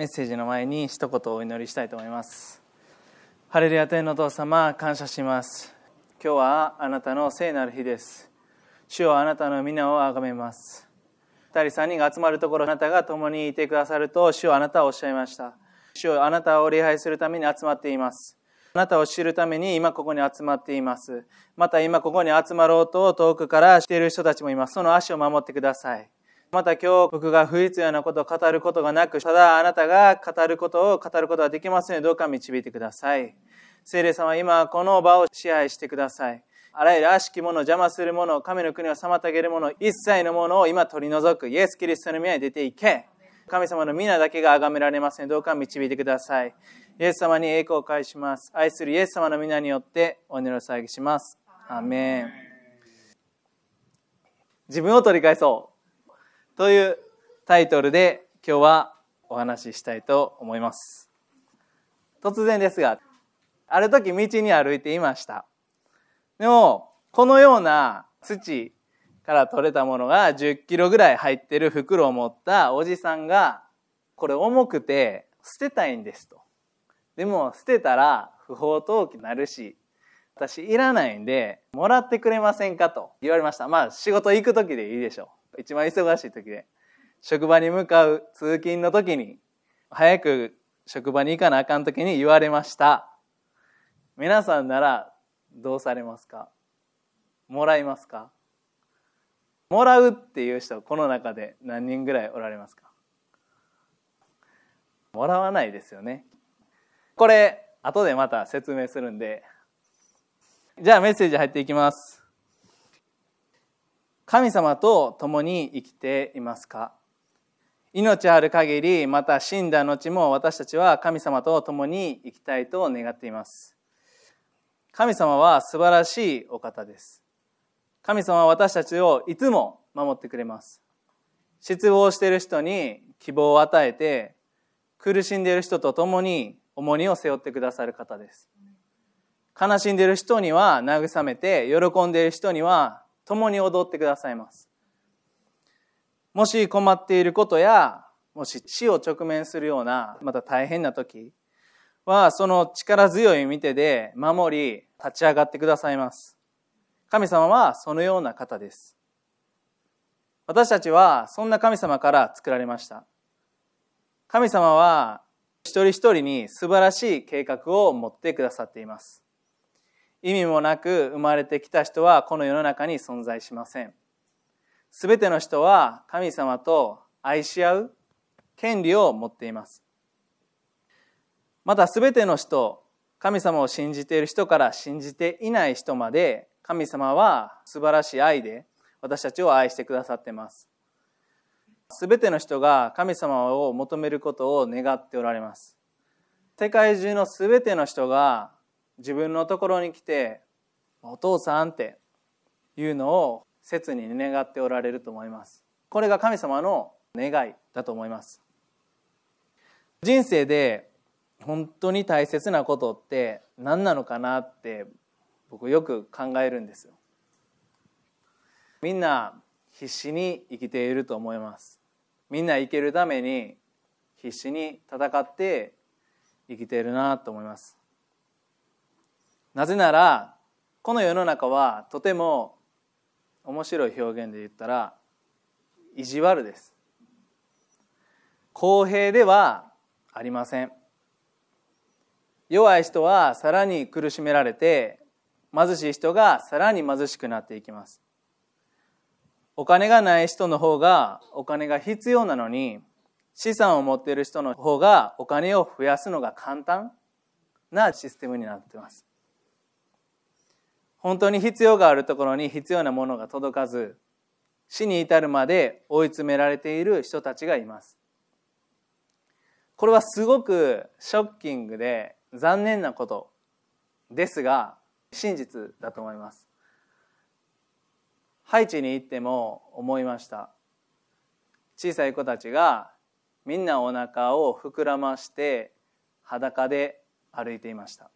メッセージの前に一言お祈りしたいと思います。ハレルヤ天のお父様感謝します。今日はあなたの聖なる日です。主よあなたの皆をあがめます。二人三人が集まるところあなたが共にいてくださると主よあなたはおっしゃいました。主よあなたを礼拝するために集まっています。あなたを知るために今ここに集まっています。また今ここに集まろうと遠くからしている人たちもいます。その足を守ってください。また今日僕が不必要なことを語ることがなく、ただあなたが語ることを語ることができますのでどうか導いてください。聖霊様、今この場を支配してください。あらゆる悪しきもの、邪魔するもの、神の国を妨げるもの、一切のものを今取り除く。イエス・キリストの宮に出ていけ。神様の皆だけが崇められますのでどうか導いてください。イエス様に栄光を返します。愛するイエス様の皆によってお祈りを捧げします。アメン。自分を取り返そう。というタイトルで今日はお話ししたいと思います。突然ですが、ある時道に歩いていました。でも、このような土から取れたものが10キロぐらい入ってる袋を持ったおじさんが、これ重くて捨てたいんですと。でも捨てたら不法投棄になるし、私いらないんで、もらってくれませんかと言われました。まあ仕事行く時でいいでしょう。一番忙しい時で職場に向かう通勤の時に早く職場に行かなあかん時に言われました。皆さんならどうされますか？もらいますか？もらうっていう人この中で何人ぐらいおられますか？もらわないですよね。これ後でまた説明するんで。じゃあメッセージ入っていきます。神様と共に生きていますか？命ある限り、また死んだ後も私たちは神様と共に生きたいと願っています。神様は素晴らしいお方です。神様は私たちをいつも守ってくれます。失望している人に希望を与えて、苦しんでいる人と共に重荷を背負ってくださる方です。悲しんでいる人には慰めて、喜んでいる人には共に踊ってくださいます。もし困っていることや、もし死を直面するような、また大変な時は、その力強い見てで守り、立ち上がってくださいます。神様はそのような方です。私たちはそんな神様から作られました。神様は一人一人に素晴らしい計画を持ってくださっています。意味もなく生まれてきた人はこの世の中に存在しません。すべての人は神様と愛し合う権利を持っています。またすべての人、神様を信じている人から信じていない人まで神様は素晴らしい愛で私たちを愛してくださっています。すべての人が神様を求めることを願っておられます。世界中のすべての人が自分のところに来て「お父さん」っていうのを切に願っておられると思います。これが神様の願いだと思います。人生で本当に大切なことって何なのかなって僕よく考えるんですよ。みんな必死に生きていると思います。みんな生きるために必死に戦って生きているなと思います。なぜならこの世の中はとても面白い表現で言ったら意地悪です。公平ではありません。弱い人はさらに苦しめられて貧しい人がさらに貧しくなっていきます。お金がない人の方がお金が必要なのに資産を持っている人の方がお金を増やすのが簡単なシステムになっています。本当に必要があるところに必要なものが届かず死に至るまで追い詰められている人たちがいます。これはすごくショッキングで残念なことですが真実だと思います。ハイチに行っても思いました。小さい子たちがみんなお腹を膨らまして裸で歩いていました。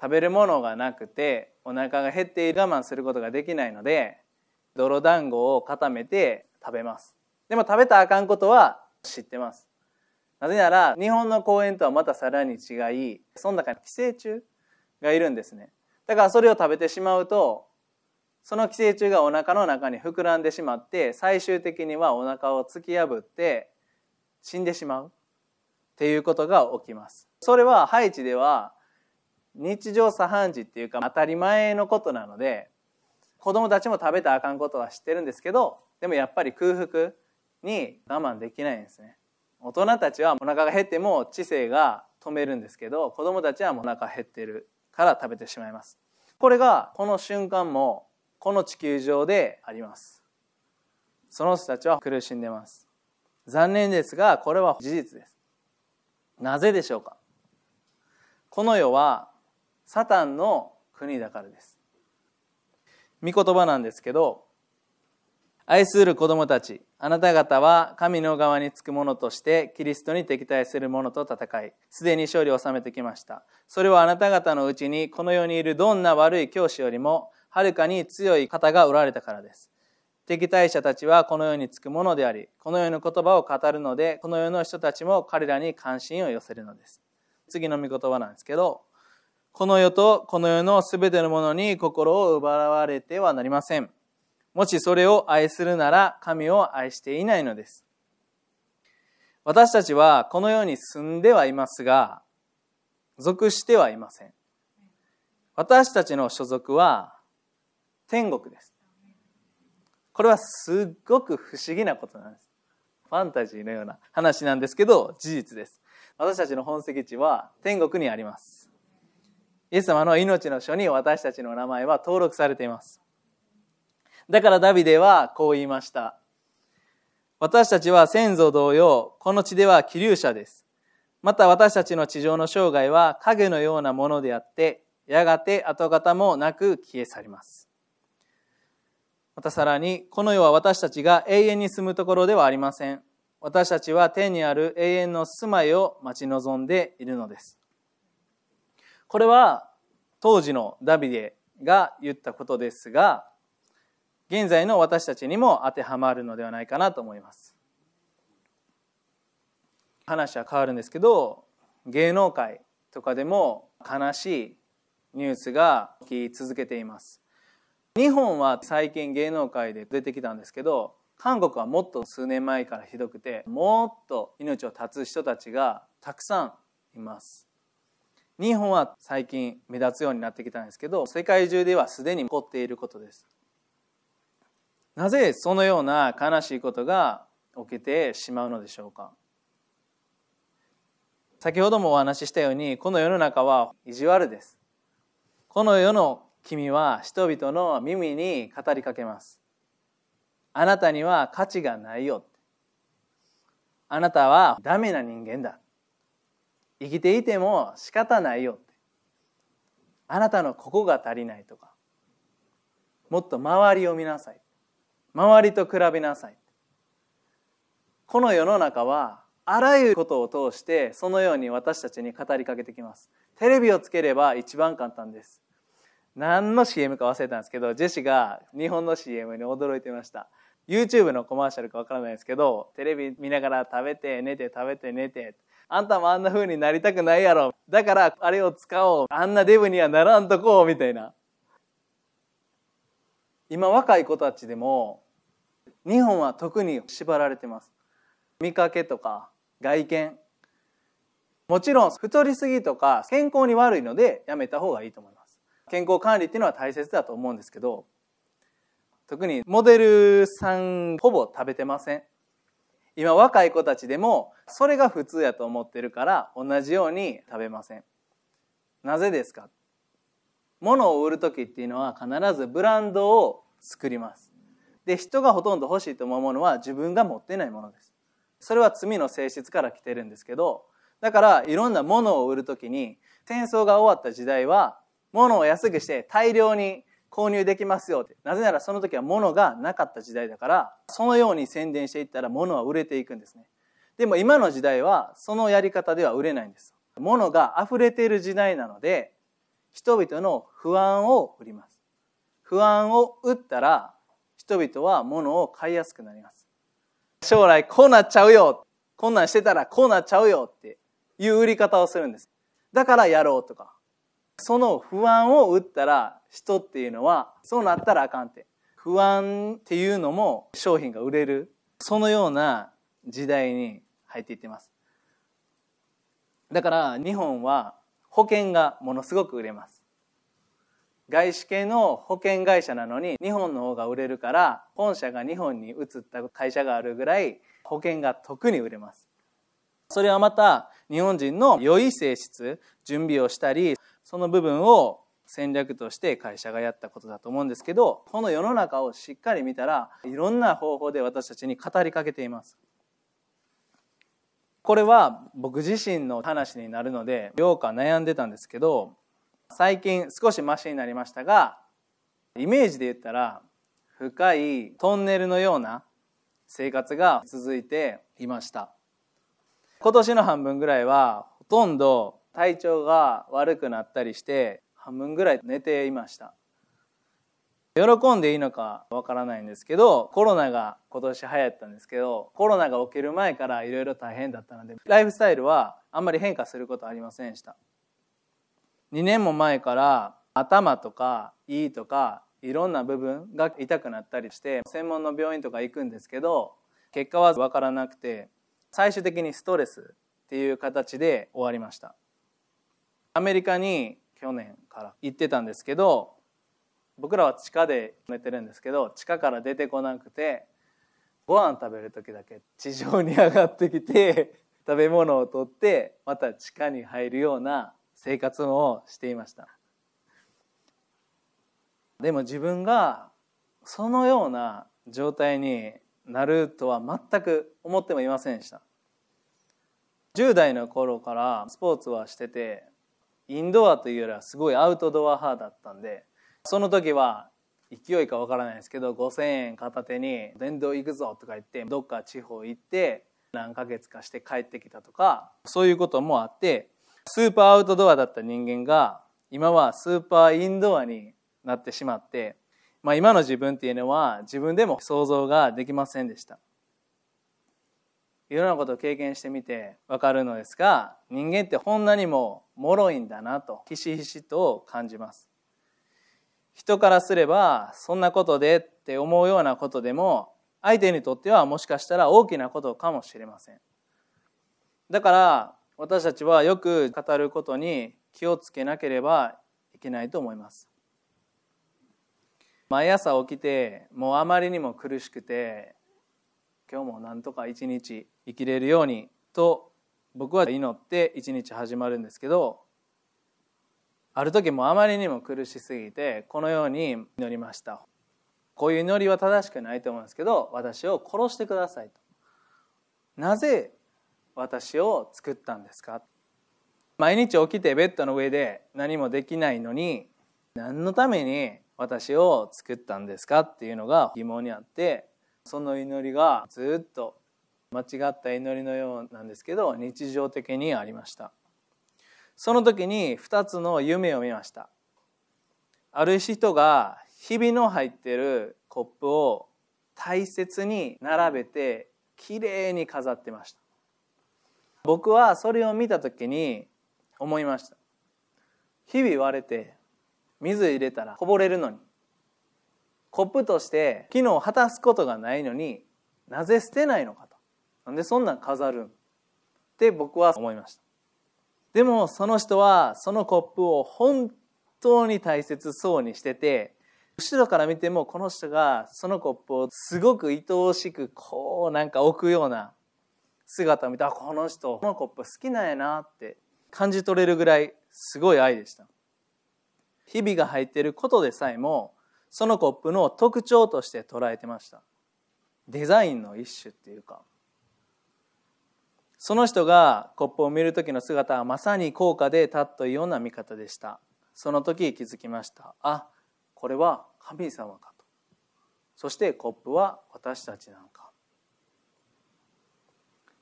食べるものがなくてお腹が減って我慢することができないので泥団子を固めて食べます。でも食べたあかんことは知ってます。なぜなら日本の公園とはまたさらに違いその中に寄生虫がいるんですね。だからそれを食べてしまうとその寄生虫がお腹の中に膨らんでしまって最終的にはお腹を突き破って死んでしまうっていうことが起きます。それはハイチでは日常茶飯事っていうか当たり前のことなので子供たちも食べたらあかんことは知ってるんですけどでもやっぱり空腹に我慢できないんですね。大人たちはお腹が減っても知性が止めるんですけど子供たちはお腹減ってるから食べてしまいます。これがこの瞬間もこの地球上であります。その人たちは苦しんでます。残念ですがこれは事実です。なぜでしょうか？この世はサタンの国だからです。御言葉なんですけど愛する子供たちあなた方は神の側につく者としてキリストに敵対する者と戦いすでに勝利を収めてきました。それはあなた方のうちにこの世にいるどんな悪い教師よりもはるかに強い方がおられたからです。敵対者たちはこの世につくものでありこの世の言葉を語るのでこの世の人たちも彼らに関心を寄せるのです。次の御言葉なんですけどこの世とこの世のすべてのものに心を奪われてはなりません。もしそれを愛するなら神を愛していないのです。私たちはこの世に住んではいますが属してはいません。私たちの所属は天国です。これはすっごく不思議なことなんです。ファンタジーのような話なんですけど事実です。私たちの本籍地は天国にあります。イエス様の命の書に私たちの名前は登録されていますだからダビデはこう言いました。私たちは先祖同様、この地では気流者です。また私たちの地上の生涯は影のようなものであって、やがて跡形もなく消え去ります。またさらに、この世は私たちが永遠に住むところではありません。私たちは天にある永遠の住まいを待ち望んでいるのです。これは当時のダビデが言ったことですが、現在の私たちにも当てはまるのではないかなと思います。話は変わるんですけど芸能界とかでも悲しいニュースが起き続けています。日本は最近芸能界で出てきたんですけど韓国はもっと数年前からひどくてもっと命を絶つ人たちがたくさんいます。日本は最近目立つようになってきたんですけど世界中ではすでに起こっていることです。なぜそのような悲しいことが起きてしまうのでしょうか。先ほどもお話ししたようにこの世の中は意地悪です。この世の君は人々の耳に語りかけます。あなたには価値がないよあなたはダメな人間だ。生きていても仕方ないよあなたのここが足りないとか。もっと周りを見なさい。周りと比べなさい。この世の中はあらゆることを通してそのように私たちに語りかけてきます。テレビをつければ一番簡単です。何の CM か忘れたんですけどジェシが日本の CM に驚いてました。YouTube のコマーシャルかわからないですけどテレビ見ながら食べて寝て食べて寝て。あんたもあんな風になりたくないやろ。だからあれを使おう。あんなデブにはならんとこうみたいな。今若い子たちでも日本は特に縛られてます。見かけとか外見。もちろん太りすぎとか健康に悪いのでやめた方がいいと思います。健康管理っていうのは大切だと思うんですけど特にモデルさんほぼ食べてません。今若い子たちでもそれが普通やと思ってるから同じように食べません。なぜですか？物を売る時っていうのは必ずブランドを作ります。で人がほとんど欲しいと思うものは自分が持ってないものです。それは罪の性質から来てるんですけどだからいろんなものを売る時に戦争が終わった時代は物を安くして大量に購入できますよって。なぜならその時は物がなかった時代だからそのように宣伝していったら物は売れていくんですね。でも今の時代はそのやり方では売れないんです。物が溢れている時代なので人々の不安を売ります。不安を売ったら人々は物を買いやすくなります。将来こうなっちゃうよ。こんなんしてたらこうなっちゃうよっていう売り方をするんです。だからやろうとか。その不安を売ったら人っていうのはそうなったらあかんって。不安っていうのも商品が売れる。そのような時代に入っていってます。だから日本は保険がものすごく売れます。外資系の保険会社なのに日本の方が売れるから本社が日本に移った会社があるぐらい保険が特に売れます。それはまた日本人の良い性質、準備をしたり、その部分を戦略として会社がやったことだと思うんですけど、この世の中をしっかり見たら、いろんな方法で私たちに語りかけています。これは僕自身の話になるので、ようか悩んでたんですけど、最近少しマシになりましたが、イメージで言ったら、深いトンネルのような生活が続いていました。今年の半分ぐらいはほとんど体調が悪くなったりして半分ぐらい寝ていました。喜んでいいのかわからないんですけどコロナが今年流行ったんですけどコロナが起きる前からいろいろ大変だったのでライフスタイルはあんまり変化することはありませんでした。2年も前から頭とか胃とかいろんな部分が痛くなったりして専門の病院とか行くんですけど結果は分からなくて最終的にストレスっていう形で終わりました。アメリカに去年から行ってたんですけど僕らは地下で寝てるんですけど地下から出てこなくてご飯食べる時だけ地上に上がってきて 食べ物を取ってまた地下に入るような生活をしていました。でも自分がそのような状態になるとは全く思ってもいませんでした。10代の頃からスポーツはしててインドアというよりはすごいアウトドア派だったんでその時は勢いかわからないですけど5,000円片手に電動行くぞとか言ってどっか地方行って何ヶ月かして帰ってきたとかそういうこともあってスーパーアウトドアだった人間が今はスーパーインドアになってしまってまあ、今の自分っていうのは自分でも想像ができませんでした。いろんなことを経験してみて分かるのですが人間ってこんなにも脆いんだなとひしひしと感じます。人からすればそんなことでって思うようなことでも相手にとってはもしかしたら大きなことかもしれません。だから私たちはよく語ることに気をつけなければいけないと思います。毎朝起きてもうあまりにも苦しくて今日もなんとか一日生きれるようにと僕は祈って一日始まるんですけどある時もあまりにも苦しすぎてこのように祈りました。こういう祈りは正しくないと思うんですけど私を殺してくださいと。なぜ私を作ったんですか？毎日起きてベッドの上で何もできないのに何のために私を作ったんですかっていうのが疑問にあってその祈りがずっと間違った祈りのようなんですけど日常的にありました。その時に2つの夢を見ました。ある人がひびの入ってるコップを大切に並べてきれいに飾ってました。僕はそれを見た時に思いました。日々割れて水入れたらこぼれるのに。コップとして機能を果たすことがないのになぜ捨てないのかと。なんでそんなん飾るん？って僕は思いました。でもその人はそのコップを本当に大切そうにしてて後ろから見てもこの人がそのコップをすごく愛おしくこうなんか置くような姿を見たらこの人このコップ好きなんやなって感じ取れるぐらいすごい愛でした。ひびが入っていることでさえもそのコップの特徴として捉えてました。デザインの一種っていうか。その人がコップを見る時の姿はまさに高価で尊いような見方でした。その時気づきました。あこれは神様かと。そしてコップは私たちなのか。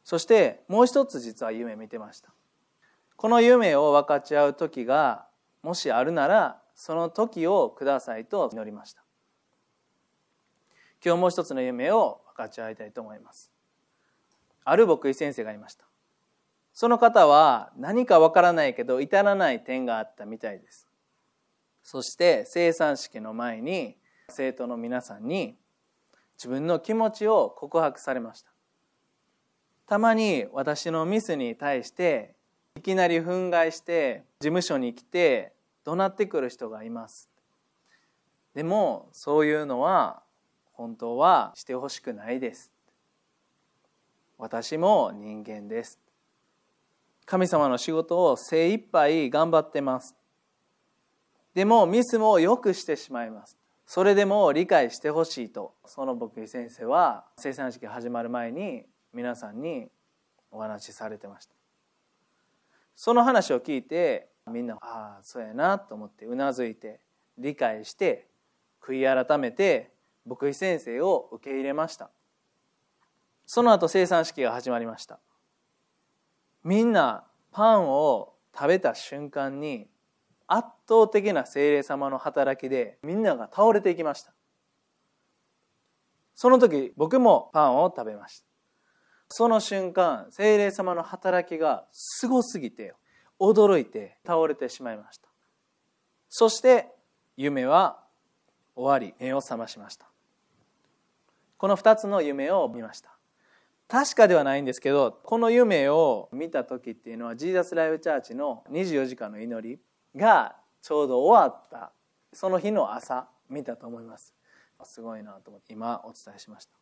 そしてもう一つ実は夢見てました。この夢を分かち合う時がもしあるならその時をくださいと祈りました。今日もう一つの夢を分かち合いたいと思います。ある牧師先生がいました。その方は何かわからないけど至らない点があったみたいです。そして生産式の前に生徒の皆さんに自分の気持ちを告白されました。たまに私のミスに対していきなり憤慨して事務所に来て怒鳴ってくる人がいます。でもそういうのは本当はしてほしくないです。私も人間です。神様の仕事を精一杯頑張ってます。でもミスもよくしてしまいます。それでも理解してほしいと。その牧師先生は生産式始まる前に皆さんにお話しされてました。その話を聞いてみんなああそうやなと思ってうなずいて理解して悔い改めて牧師先生を受け入れました。その後生産式が始まりました。みんなパンを食べた瞬間に圧倒的な精霊様の働きでみんなが倒れていきました。その時僕もパンを食べました。その瞬間精霊様の働きがすごすぎて驚いて倒れてしまいました。そして夢は終わり目を覚ましました。この2つの夢を見ました。確かではないんですけどこの夢を見た時っていうのはジーザスライブチャーチの24時間の祈りがちょうど終わったその日の朝見たと思います。すごいなと思って今お伝えしました。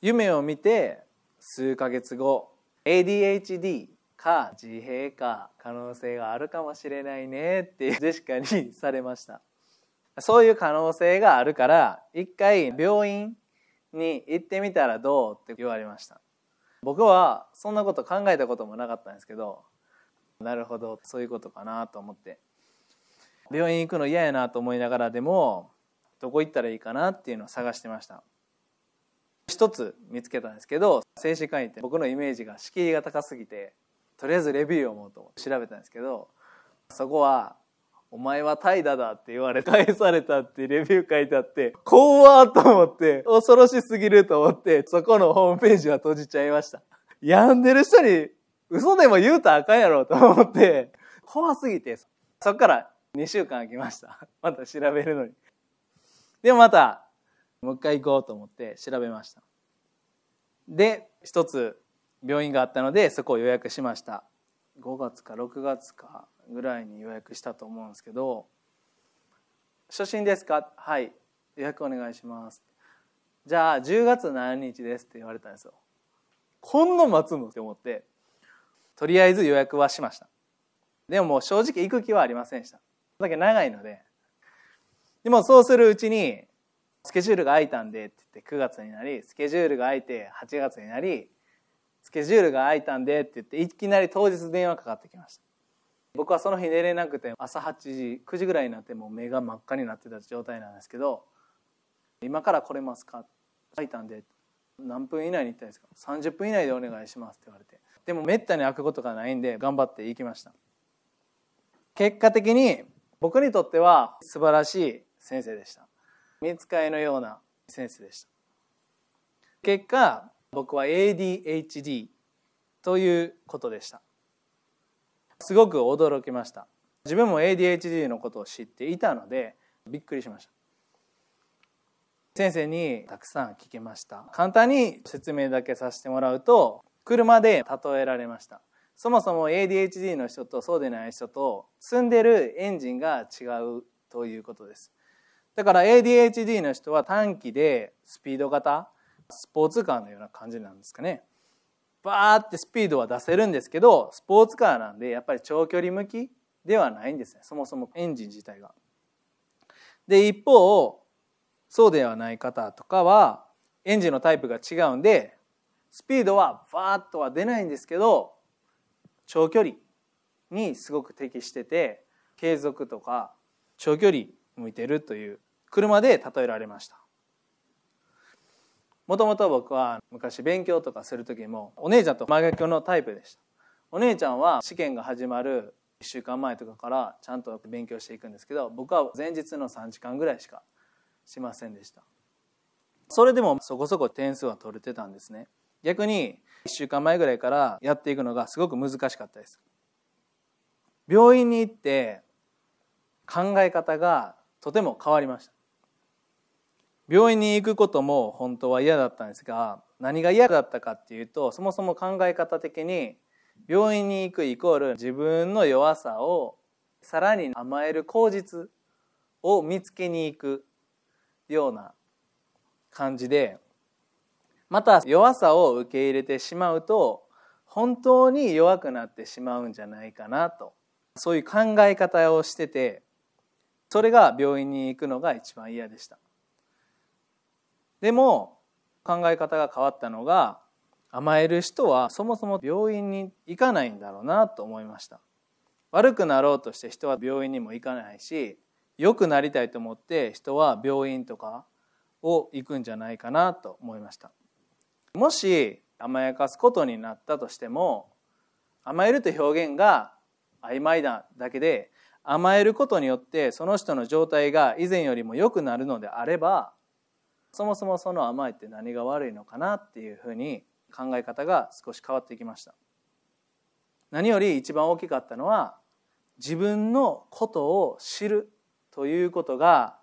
夢を見て数ヶ月後 ADHD か自閉か可能性があるかもしれないねってジェシカにされました。そういう可能性があるから一回病院に行ってみたらどうって言われました。僕はそんなこと考えたこともなかったんですけどなるほどそういうことかなと思って。病院行くの嫌やなと思いながらでもどこ行ったらいいかなっていうのを探してました。一つ見つけたんですけど精神科医って僕のイメージが敷居が高すぎてとりあえずレビューを読もうと調べたんですけどそこはお前は怠惰だって言われ返されたってレビュー書いてあって、怖ーと思って、恐ろしすぎると思って、そこのホームページは閉じちゃいました。病んでる人に嘘でも言うとあかんやろと思って、怖すぎて、そっから2週間空きました。また調べるのに。でもまた、もう一回行こうと思って調べました。で、一つ病院があったので、そこを予約しました。5月か6月かぐらいに予約したと思うんですけど「初心ですか?」「はい。予約お願いします」じゃあ10月何日です？って言われたんですよ。こんな待つのって思ってとりあえず予約はしました。でももう正直行く気はありませんでした。だけ長いのででもそうするうちにスケジュールが空いたんでって言って9月になりスケジュールが空いて8月になりスケジュールが空いたんでって言っていきなり当日電話かかってきました。僕はその日寝れなくて朝8時9時ぐらいになってもう目が真っ赤になってた状態なんですけど「今から来れますか?」書いたんで「何分以内に行ったんですか?」「30分以内でお願いします」って言われて。でもめったに開くことがないんで頑張って行きました。結果的に僕にとっては素晴らしい先生でした。見つかいのような先生でした。結果僕は ADHD ということでした。すごく驚きました。自分も ADHD のことを知っていたのでびっくりしました。先生にたくさん聞けました。簡単に説明だけさせてもらうと車で例えられました。そもそも ADHD の人とそうでない人と積んでるエンジンが違うということです。だから ADHD の人は短期でスピード型スポーツカーのような感じなんですかねバーってスピードは出せるんですけどスポーツカーなんでやっぱり長距離向きではないんですねそもそもエンジン自体が。で一方そうではない方とかはエンジンのタイプが違うんでスピードはバーッとは出ないんですけど長距離にすごく適してて継続とか長距離向いてるという車で例えられました。もともと僕は昔勉強とかする時もお姉ちゃんと真逆のタイプでした。お姉ちゃんは試験が始まる1週間前とかからちゃんと勉強していくんですけど僕は前日の3時間ぐらいしかしませんでした。それでもそこそこ点数は取れてたんですね。逆に1週間前ぐらいからやっていくのがすごく難しかったです。病院に行って考え方がとても変わりました。病院に行くことも本当は嫌だったんですが何が嫌だったかっていうとそもそも考え方的に病院に行くイコール自分の弱さをさらに甘える口実を見つけに行くような感じでまた弱さを受け入れてしまうと本当に弱くなってしまうんじゃないかなと。そういう考え方をしててそれが病院に行くのが一番嫌でした。でも考え方が変わったのが甘える人はそもそも病院に行かないんだろうなと思いました。悪くなろうとして人は病院にも行かないし良くなりたいと思って人は病院とかを行くんじゃないかなと思いました。もし甘やかすことになったとしても甘えるという表現が曖昧なだけで甘えることによってその人の状態が以前よりも良くなるのであればそもそもその甘えって何が悪いのかなっていうふうに考え方が少し変わってきました。何より一番大きかったのは自分のことを知るということが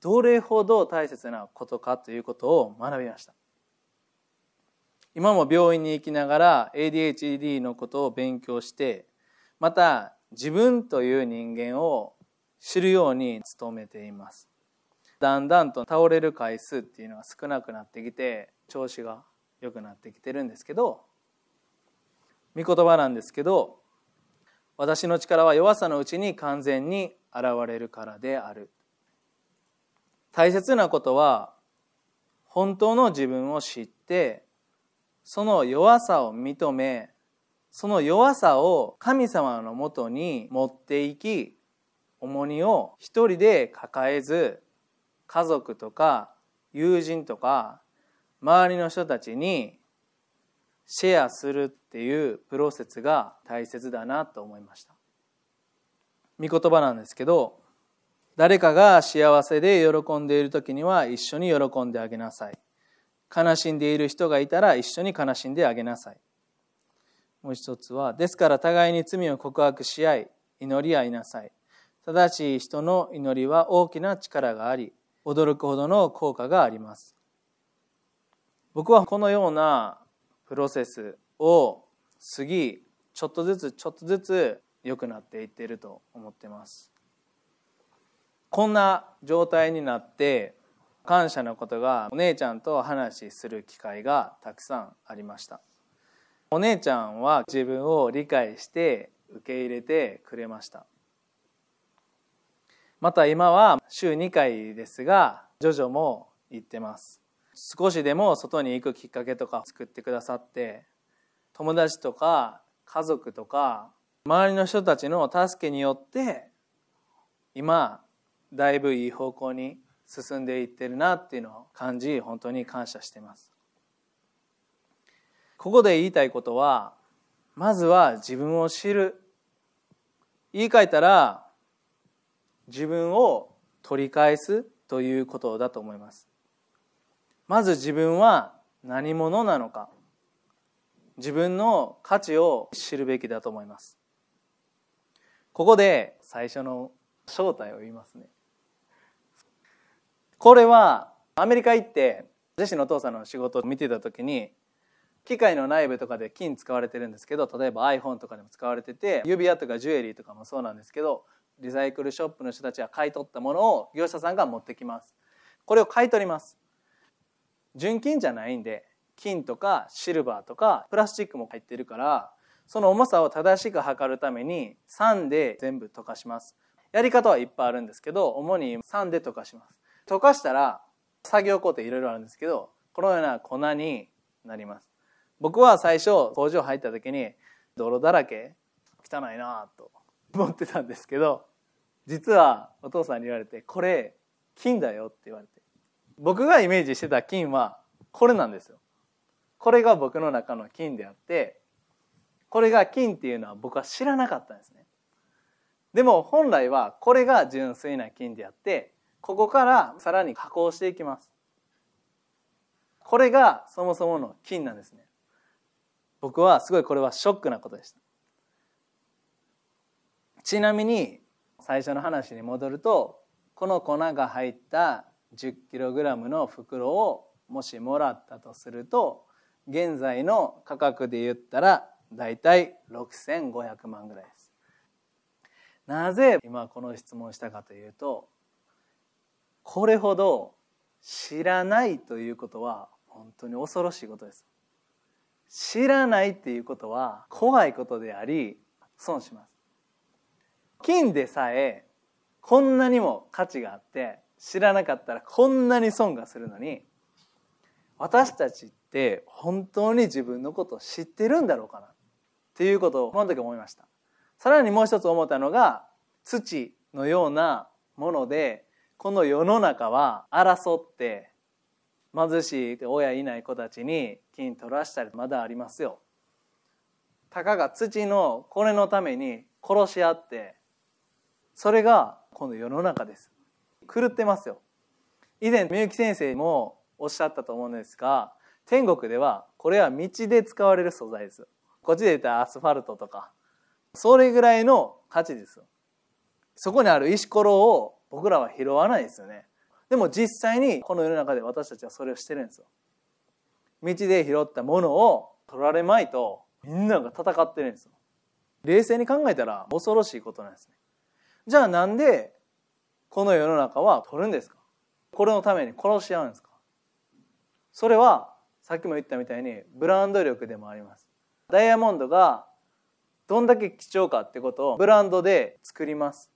どれほど大切なことかということを学びました。今も病院に行きながら ADHD のことを勉強してまた自分という人間を知るように努めています。だんだんと倒れる回数っていうのが少なくなってきて調子が良くなってきてるんですけど御言葉なんですけど私の力は弱さのうちに完全に現れるからである。大切なことは本当の自分を知ってその弱さを認めその弱さを神様のもとに持っていき重荷を一人で抱えず家族とか友人とか周りの人たちにシェアするっていうプロセスが大切だなと思いました。御言葉なんですけど誰かが幸せで喜んでいる時には一緒に喜んであげなさい。悲しんでいる人がいたら一緒に悲しんであげなさい。もう一つはですから互いに罪を告白し合い祈り合いなさい。正しい人の祈りは大きな力があり驚くほどの効果があります。僕はこのようなプロセスを過ぎちょっとずつちょっとずつ良くなっていっていると思ってます。こんな状態になって感謝のことがお姉ちゃんと話する機会がたくさんありました。お姉ちゃんは自分を理解して受け入れてくれました。また今は週2回ですがジョジョも行ってます。少しでも外に行くきっかけとか作ってくださって友達とか家族とか周りの人たちの助けによって今だいぶいい方向に進んでいってるなっていうのを感じ本当に感謝してます。ここで言いたいことはまずは自分を知る。言い換えたら自分を取り返すということだと思います。まず自分は何者なのか。自分の価値を知るべきだと思います。ここで最初の正体を言いますね。これはアメリカ行ってジェシーのお父さんの仕事を見てた時に機械の内部とかで金使われてるんですけど例えば iPhone とかでも使われてて指輪とかジュエリーとかもそうなんですけどリサイクルショップの人たちが買い取ったものを業者さんが持ってきます。これを買い取ります。純金じゃないんで金とかシルバーとかプラスチックも入ってるからその重さを正しく測るために酸で全部溶かします。やり方はいっぱいあるんですけど主に酸で溶かします。溶かしたら作業工程いろいろあるんですけどこのような粉になります。僕は最初工場入った時に泥だらけ。汚いなと思ってたんですけど実はお父さんに言われてこれ金だよって言われて。僕がイメージしてた金はこれなんですよ。これが僕の中の金であってこれが金っていうのは僕は知らなかったんですね。でも本来はこれが純粋な金であってここからさらに加工していきます。これがそもそもの金なんですね。僕はすごいこれはショックなことでした。ちなみに最初の話に戻るとこの粉が入った 10kg の袋をもしもらったとすると現在の価格で言ったらだいたい6500万ぐらいです。なぜ今この質問したかというとこれほど知らないということは本当に恐ろしいことです。知らないっていうことは怖いことであり損します。金でさえこんなにも価値があって知らなかったらこんなに損がするのに私たちって本当に自分のことを知ってるんだろうかなっていうことをこの時思いましたさらにもう一つ思ったのが土のようなものでこの世の中は争って貧しい親いない子たちに金取らしたりまだありますよ。たかが土のこれのために殺し合ってそれがこの世の中です。狂ってますよ。以前みゆき先生もおっしゃったと思うんですが天国ではこれは道で使われる素材です。こっちで言ったらアスファルトとかそれぐらいの価値ですそこにある石ころを僕らは拾わないですよねでも実際にこの世の中で私たちはそれをしてるんですよ道で拾ったものを取られまいとみんなが戦ってるんですよ冷静に考えたら恐ろしいことなんですねじゃあなんでこの世の中は取るんですか？これのために殺し合うんですか？それはさっきも言ったみたいにブランド力でもあります。ダイヤモンドがどんだけ貴重かってことをブランドで作ります。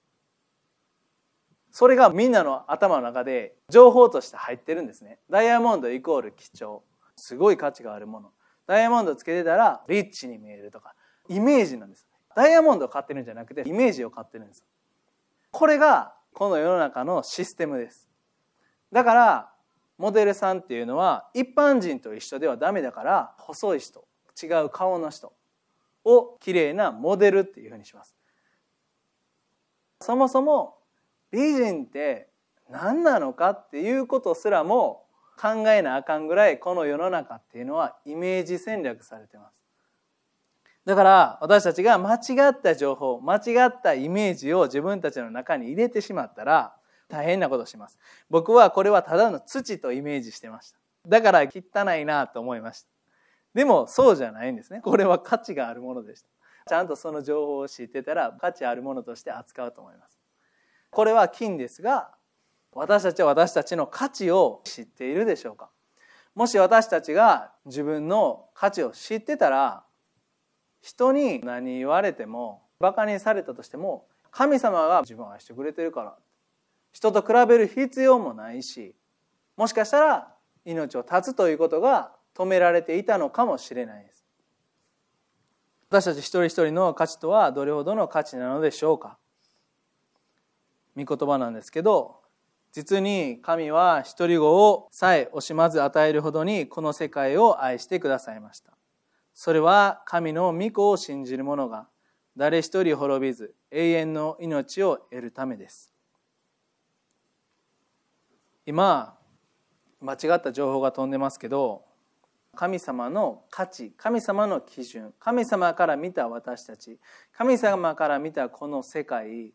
それがみんなの頭の中で情報として入ってるんですね。ダイヤモンドイコール貴重。すごい価値があるもの。ダイヤモンドつけてたらリッチに見えるとかイメージなんです。ダイヤモンドを買ってるんじゃなくてイメージを買ってるんです。これがこの世の中のシステムです。だからモデルさんっていうのは一般人と一緒ではダメだから細い人違う顔の人をきれいなモデルっていうふうにします。そもそも美人って何なのかっていうことすらも考えなあかんぐらいこの世の中っていうのはイメージ戦略されてます。だから私たちが間違った情報間違ったイメージを自分たちの中に入れてしまったら大変なことします。僕はこれはただの土とイメージしてました。だから汚いなと思いました。でもそうじゃないんですね。これは価値があるものでした。ちゃんとその情報を知ってたら価値あるものとして扱うと思います。これは金ですが私たちは私たちの価値を知っているでしょうか。もし私たちが自分の価値を知ってたら人に何言われてもバカにされたとしても神様が自分を愛してくれてるから。人と比べる必要もないしもしかしたら命を絶つということが止められていたのかもしれないです。私たち一人一人の価値とはどれほどの価値なのでしょうか。御言葉なんですけど実に神は一人子をさえ惜しまず与えるほどにこの世界を愛してくださいました。それは神の御子を信じる者が誰一人滅びず永遠の命を得るためです。今間違った情報が飛んでますけど神様の価値神様の基準神様から見た私たち神様から見たこの世界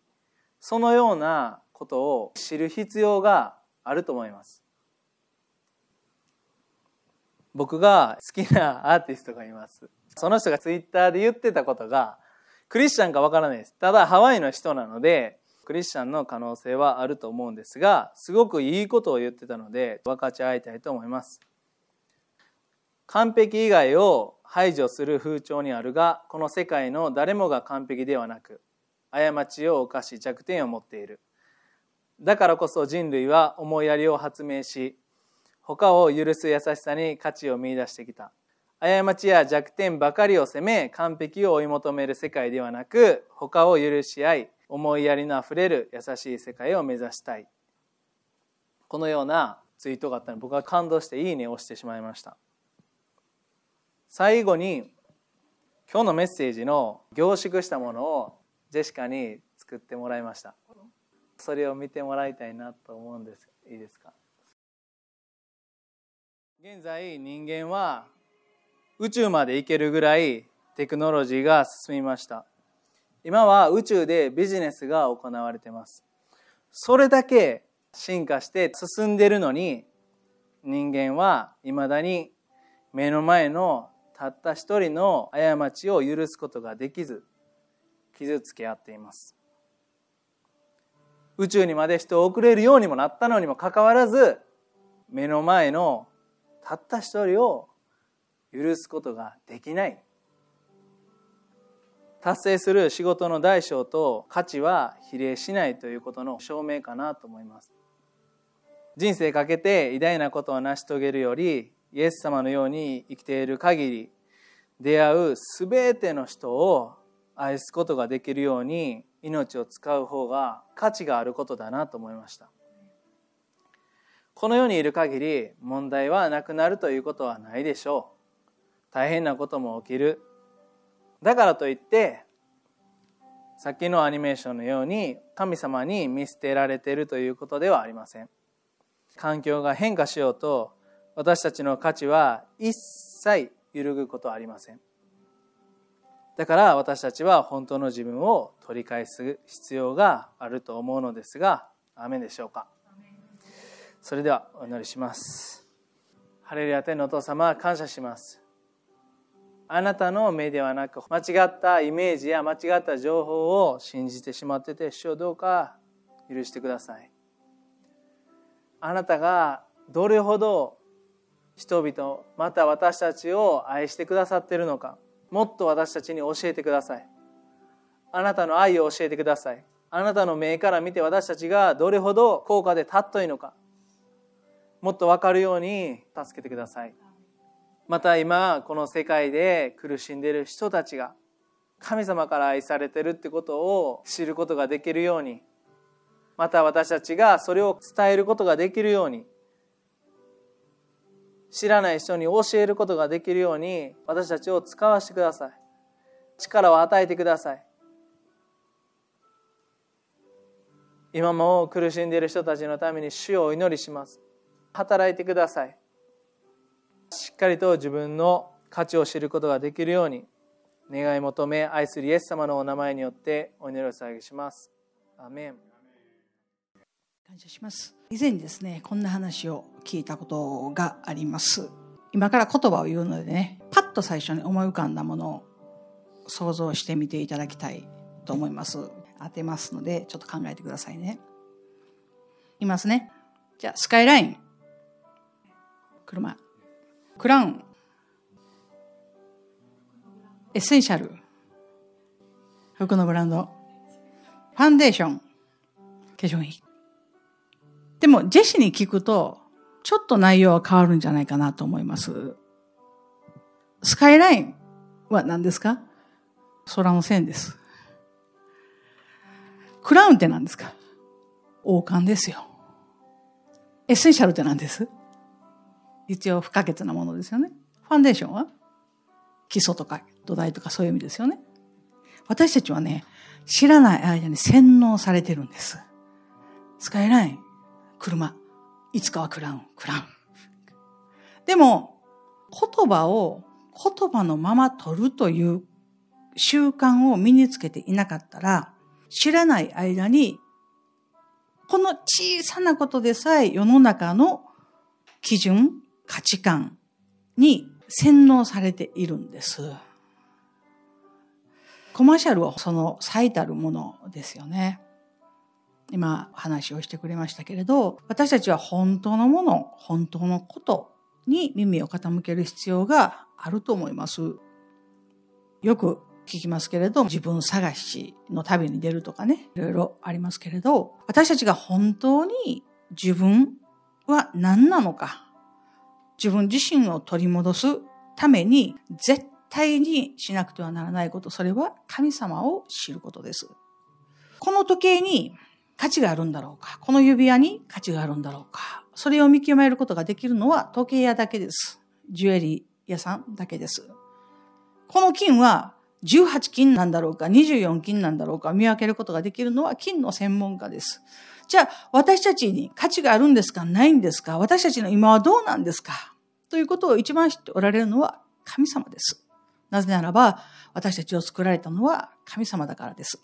そのようなことを知る必要があると思います。僕が好きなアーティストがいます。その人がツイッターで言ってたことがクリスチャンかわからないです。ただハワイの人なのでクリスチャンの可能性はあると思うんですがすごくいいことを言ってたので分かち合いたいと思います。完璧以外を排除する風潮にあるがこの世界の誰もが完璧ではなく過ちを犯し弱点を持っている。だからこそ人類は思いやりを発明し他を許す優しさに価値を見出してきた。過ちや弱点ばかりを責め完璧を追い求める世界ではなく他を許し合い思いやりのあふれる優しい世界を目指したい。このようなツイートがあったので僕は感動していいねを押してしまいました。最後に今日のメッセージの凝縮したものをジェシカに作ってもらいました。それを見てもらいたいなと思うんです。いいですか？現在人間は宇宙まで行けるぐらいテクノロジーが進みました。今は宇宙でビジネスが行われてます。それだけ進化して進んでるのに人間は未だに目の前のたった一人の過ちを許すことができず傷つけ合っています。宇宙にまで人を送れるようにもなったのにもかかわらず目の前のたった一人を許すことができない。達成する仕事の大小と価値は比例しないということの証明かなと思います。人生かけて偉大なことを成し遂げるよりイエス様のように生きている限り出会う全ての人を愛すことができるように命を使う方が価値があることだなと思いました。この世にいる限り問題はなくなるということはないでしょう。大変なことも起きる。だからといってさっきのアニメーションのように神様に見捨てられているということではありません。環境が変化しようと私たちの価値は一切揺るぐことはありません。だから私たちは本当の自分を取り返す必要があると思うのですがアメでしょうか？それではお祈りします。ハレルヤ天のお父様感謝します。あなたの目ではなく間違ったイメージや間違った情報を信じてしまってて主をどうか許してください。あなたがどれほど人々また私たちを愛してくださっているのかもっと私たちに教えてください。あなたの愛を教えてください。あなたの目から見て私たちがどれほど高価で尊いのか。もっと分かるように助けてください。また今この世界で苦しんでいる人たちが神様から愛されてるってことを知ることができるように。また私たちがそれを伝えることができるように。知らない人に教えることができるように。私たちを使わせてください。力を与えてください。今も苦しんでいる人たちのために主をお祈りします。働いてください。しっかりと自分の価値を知ることができるように願い求め愛するイエス様のお名前によってお祈りを捧げします。アメン。感謝します。以前にですねこんな話を聞いたことがあります。今から言葉を言うのでねパッと最初に思い浮かんだものを想像してみていただきたいと思います。当てますのでちょっと考えてくださいね。いますね。じゃあスカイライン。車クラウン、エッセンシャル、服のブランド、ファンデーション、化粧品。でも、ジェシーに聞くと、ちょっと内容は変わるんじゃないかなと思います。スカイラインは何ですか？空の線です。クラウンって何ですか？王冠ですよ。エッセンシャルって何です？必要不可欠なものですよね。ファンデーションは？基礎とか土台とかそういう意味ですよね。私たちはね、知らない間に洗脳されてるんです。スカイライン、車、いつかはクラウン、クラウン。でも、言葉を言葉のまま取るという習慣を身につけていなかったら、知らない間に、この小さなことでさえ世の中の基準、価値観に洗脳されているんです。コマーシャルはその最たるものですよね。今話をしてくれましたけれど、私たちは本当のもの、本当のことに耳を傾ける必要があると思います。よく聞きますけれど、自分探しの旅に出るとかね、いろいろありますけれど、私たちが本当に自分は何なのか、自分自身を取り戻すために絶対にしなくてはならないこと、それは神様を知ることです。この時計に価値があるんだろうか？この指輪に価値があるんだろうか？それを見極めることができるのは時計屋だけです。ジュエリー屋さんだけです。この金は18金なんだろうか24金なんだろうか見分けることができるのは金の専門家です。じゃあ、私たちに価値があるんですか？ないんですか？私たちの今はどうなんですか？ということを一番知っておられるのは神様です。なぜならば、私たちを作られたのは神様だからです。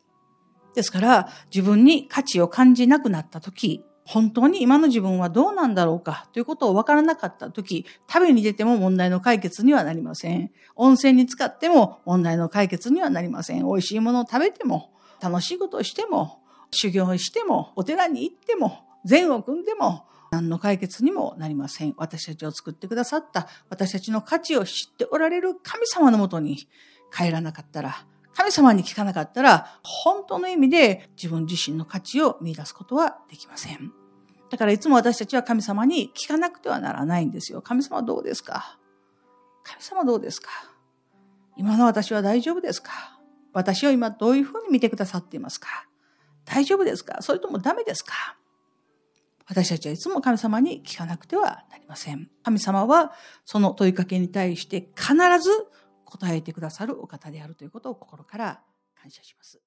ですから、自分に価値を感じなくなったとき、本当に今の自分はどうなんだろうか？ということを分からなかったとき、食べに出ても問題の解決にはなりません。温泉に使っても問題の解決にはなりません。美味しいものを食べても、楽しいことをしても、修行しても、お寺に行っても、善を組んでも、何の解決にもなりません。私たちを作ってくださった、私たちの価値を知っておられる神様のもとに帰らなかったら、神様に聞かなかったら、本当の意味で自分自身の価値を見出すことはできません。だからいつも私たちは神様に聞かなくてはならないんですよ。神様どうですか？神様どうですか？今の私は大丈夫ですか？私を今どういうふうに見てくださっていますか？大丈夫ですか？それともダメですか？私たちはいつも神様に聞かなくてはなりません。神様はその問いかけに対して必ず答えてくださるお方であるということを心から感謝します。